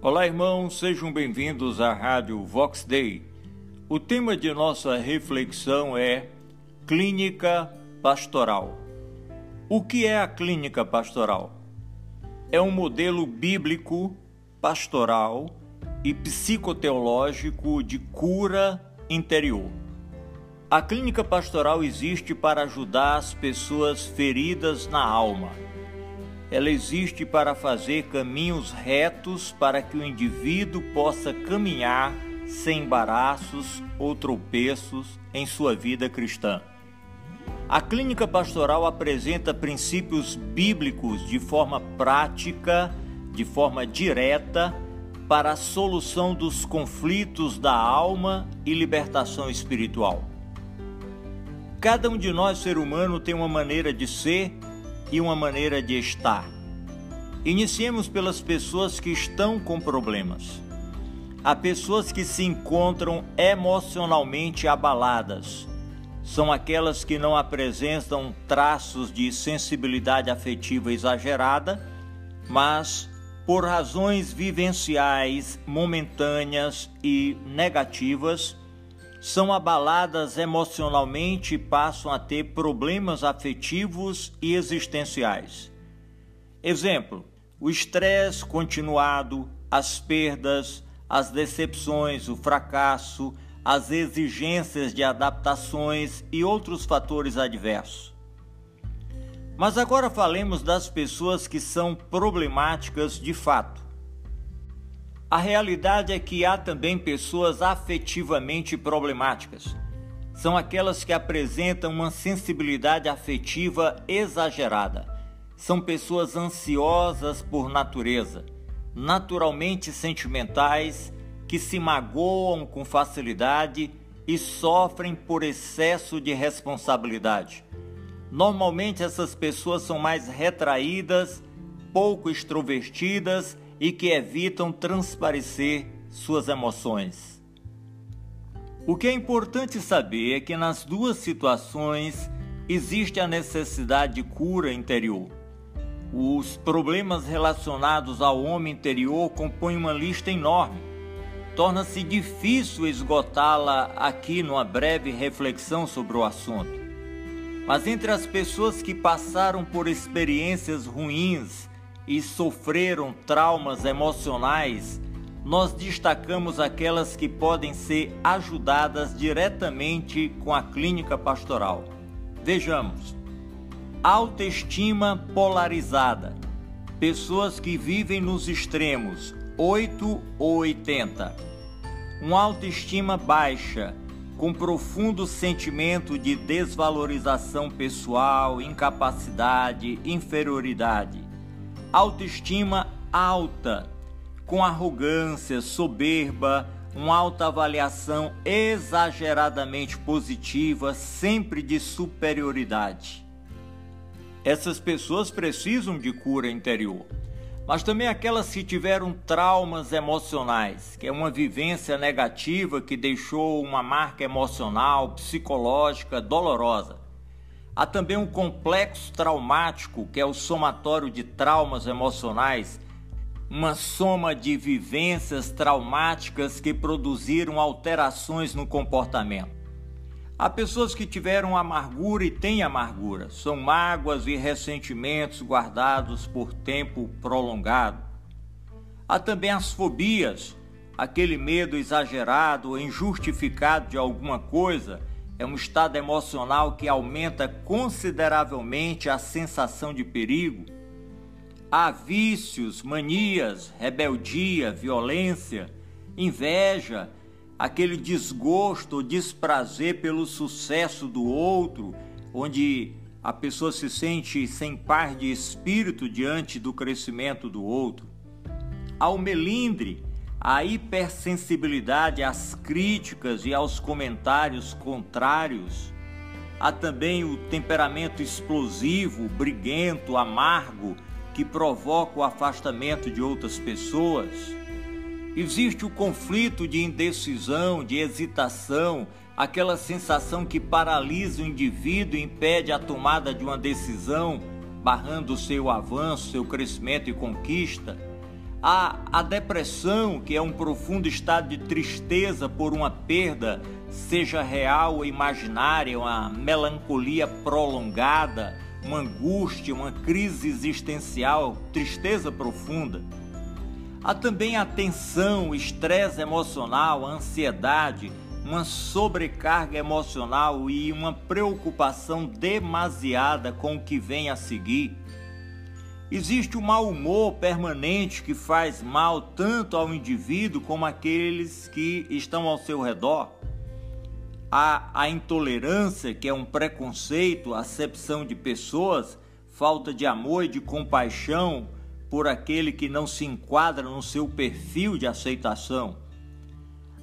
Olá, irmãos, sejam bem-vindos à Rádio Vox Day. O tema de nossa reflexão é Clínica Pastoral. O que é a clínica pastoral? É um modelo bíblico, pastoral e psicoteológico de cura interior. A clínica pastoral existe para ajudar as pessoas feridas na alma ela existe para fazer caminhos retos para que o indivíduo possa caminhar sem embaraços ou tropeços em sua vida cristã. A clínica pastoral apresenta princípios bíblicos de forma prática, de forma direta, para a solução dos conflitos da alma e libertação espiritual. Cada um de nós, ser humano, tem uma maneira de ser e uma maneira de estar. Iniciemos pelas pessoas que estão com problemas. Há pessoas que se encontram emocionalmente abaladas. São aquelas que não apresentam traços de sensibilidade afetiva exagerada, mas por razões vivenciais momentâneas e negativas, são abaladas emocionalmente e passam a ter problemas afetivos e existenciais. Exemplo: o estresse continuado, as perdas, as decepções, o fracasso, as exigências de adaptações e outros fatores adversos. Mas agora falemos das pessoas que são problemáticas de fato. A realidade é que há também pessoas afetivamente problemáticas. São aquelas que apresentam uma sensibilidade afetiva exagerada. São pessoas ansiosas por natureza, naturalmente sentimentais, que se magoam com facilidade e sofrem por excesso de responsabilidade. Normalmente essas pessoas são mais retraídas, pouco extrovertidas e que evitam transparecer suas emoções. O que é importante saber é que nas duas situações existe a necessidade de cura interior. Os problemas relacionados ao homem interior compõem uma lista enorme. Torna-se difícil esgotá-la aqui numa breve reflexão sobre o assunto. Mas entre as pessoas que passaram por experiências ruins e sofreram traumas emocionais, nós destacamos aquelas que podem ser ajudadas diretamente com a clínica pastoral. Vejamos: autoestima polarizada, pessoas que vivem nos extremos 8 ou 80, uma autoestima baixa, com profundo sentimento de desvalorização pessoal, incapacidade, inferioridade autoestima alta, com arrogância, soberba, uma autoavaliação exageradamente positiva, sempre de superioridade. Essas pessoas precisam de cura interior, mas também aquelas que tiveram traumas emocionais, que é uma vivência negativa que deixou uma marca emocional, psicológica dolorosa Há também um complexo traumático, que é o somatório de traumas emocionais, uma soma de vivências traumáticas que produziram alterações no comportamento. Há pessoas que tiveram amargura e têm amargura, são mágoas e ressentimentos guardados por tempo prolongado. Há também as fobias, aquele medo exagerado injustificado de alguma coisa é um estado emocional que aumenta consideravelmente a sensação de perigo. Há vícios, manias, rebeldia, violência, inveja, aquele desgosto ou desprazer pelo sucesso do outro, onde a pessoa se sente sem par de espírito diante do crescimento do outro. Há o melindre, a hipersensibilidade às críticas e aos comentários contrários. Há também o temperamento explosivo, briguento, amargo, que provoca o afastamento de outras pessoas. Existe o conflito de indecisão, de hesitação, aquela sensação que paralisa o indivíduo e impede a tomada de uma decisão, barrando seu avanço, seu crescimento e conquista Há a depressão, que é um profundo estado de tristeza por uma perda, seja real ou imaginária, uma melancolia prolongada, uma angústia, uma crise existencial, tristeza profunda. Há também a tensão, estresse emocional, a ansiedade, uma sobrecarga emocional e uma preocupação demasiada com o que vem a seguir. Existe o mau humor permanente que faz mal tanto ao indivíduo como àqueles que estão ao seu redor. Há a intolerância, que é um preconceito, acepção de pessoas, falta de amor e de compaixão por aquele que não se enquadra no seu perfil de aceitação.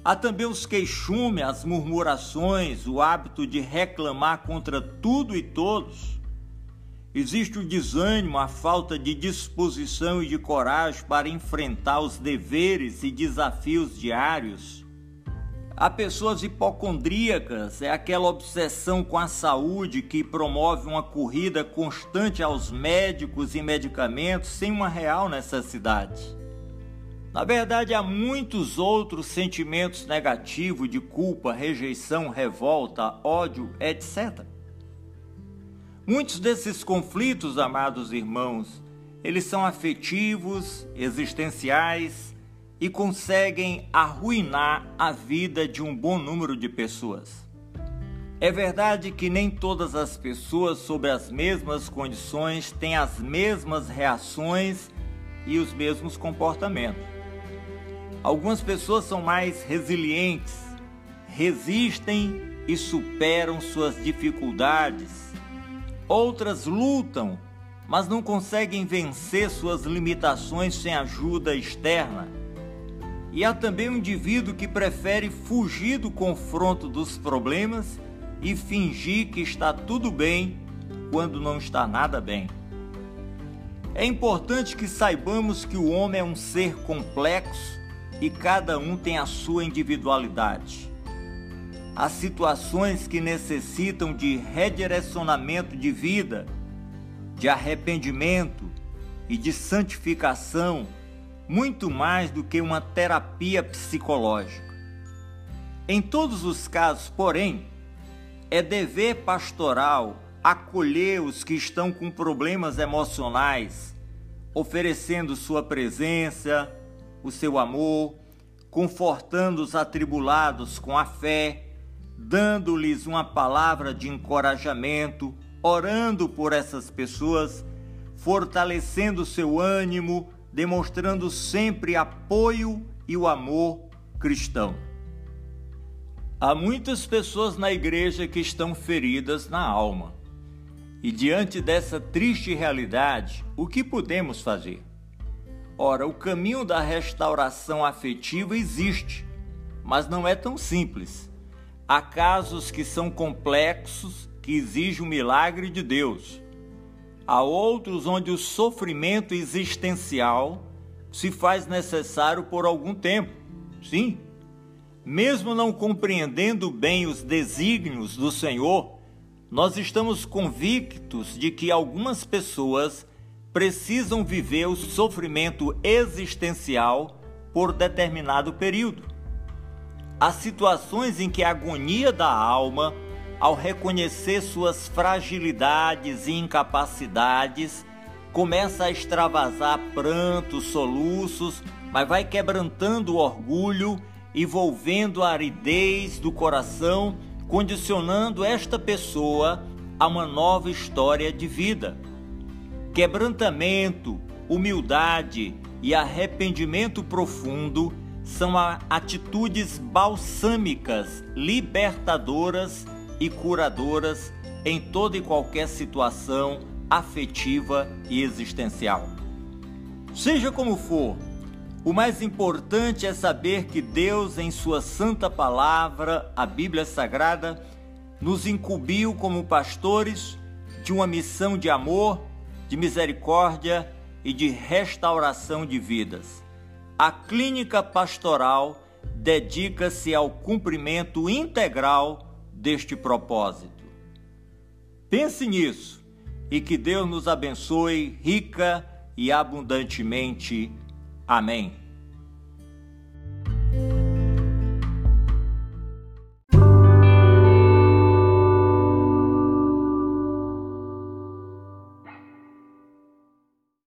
Há também os queixumes, as murmurações, o hábito de reclamar contra tudo e todos. Existe o desânimo, a falta de disposição e de coragem para enfrentar os deveres e desafios diários. Há pessoas hipocondríacas, é aquela obsessão com a saúde que promove uma corrida constante aos médicos e medicamentos sem uma real necessidade. Na verdade, há muitos outros sentimentos negativos de culpa, rejeição, revolta, ódio, etc. Muitos desses conflitos, amados irmãos, eles são afetivos, existenciais, e conseguem arruinar a vida de um bom número de pessoas. É verdade que nem todas as pessoas sob as mesmas condições têm as mesmas reações e os mesmos comportamentos. Algumas pessoas são mais resilientes, resistem e superam suas dificuldades. Outras lutam, mas não conseguem vencer suas limitações sem ajuda externa e há também um indivíduo que prefere fugir do confronto dos problemas e fingir que está tudo bem quando não está nada bem. É importante que saibamos que o homem é um ser complexo e cada um tem a sua individualidade. Há situações que necessitam de redirecionamento de vida, de arrependimento e de santificação muito mais do que uma terapia psicológica. Em todos os casos, porém, é dever pastoral acolher os que estão com problemas emocionais, oferecendo sua presença, o seu amor, confortando os atribulados com a fé, dando-lhes uma palavra de encorajamento, orando por essas pessoas, fortalecendo seu ânimo, demonstrando sempre apoio e o amor cristão. Há muitas pessoas na igreja que estão feridas na alma. E diante dessa triste realidade, o que podemos fazer? Ora, o caminho da restauração afetiva existe, mas não é tão simples. Há casos que são complexos, que exigem o milagre de Deus. Há outros onde o sofrimento existencial se faz necessário por algum tempo. Sim, mesmo não compreendendo bem os desígnios do Senhor, nós estamos convictos de que algumas pessoas precisam viver o sofrimento existencial por determinado período. Há situações em que a agonia da alma ao reconhecer suas fragilidades e incapacidades, começa a extravasar prantos, soluços, mas vai quebrantando o orgulho, envolvendo a aridez do coração, condicionando esta pessoa a uma nova história de vida. Quebrantamento, humildade e arrependimento profundo são atitudes balsâmicas, libertadoras e curadoras em toda e qualquer situação afetiva e existencial. Seja como for, o mais importante é saber que Deus, em Sua Santa Palavra, a Bíblia Sagrada, nos incumbiu como pastores de uma missão de amor, de misericórdia e de restauração de vidas. A clínica pastoral dedica-se ao cumprimento integral deste propósito. Pense nisso e que Deus nos abençoe rica e abundantemente. Amém.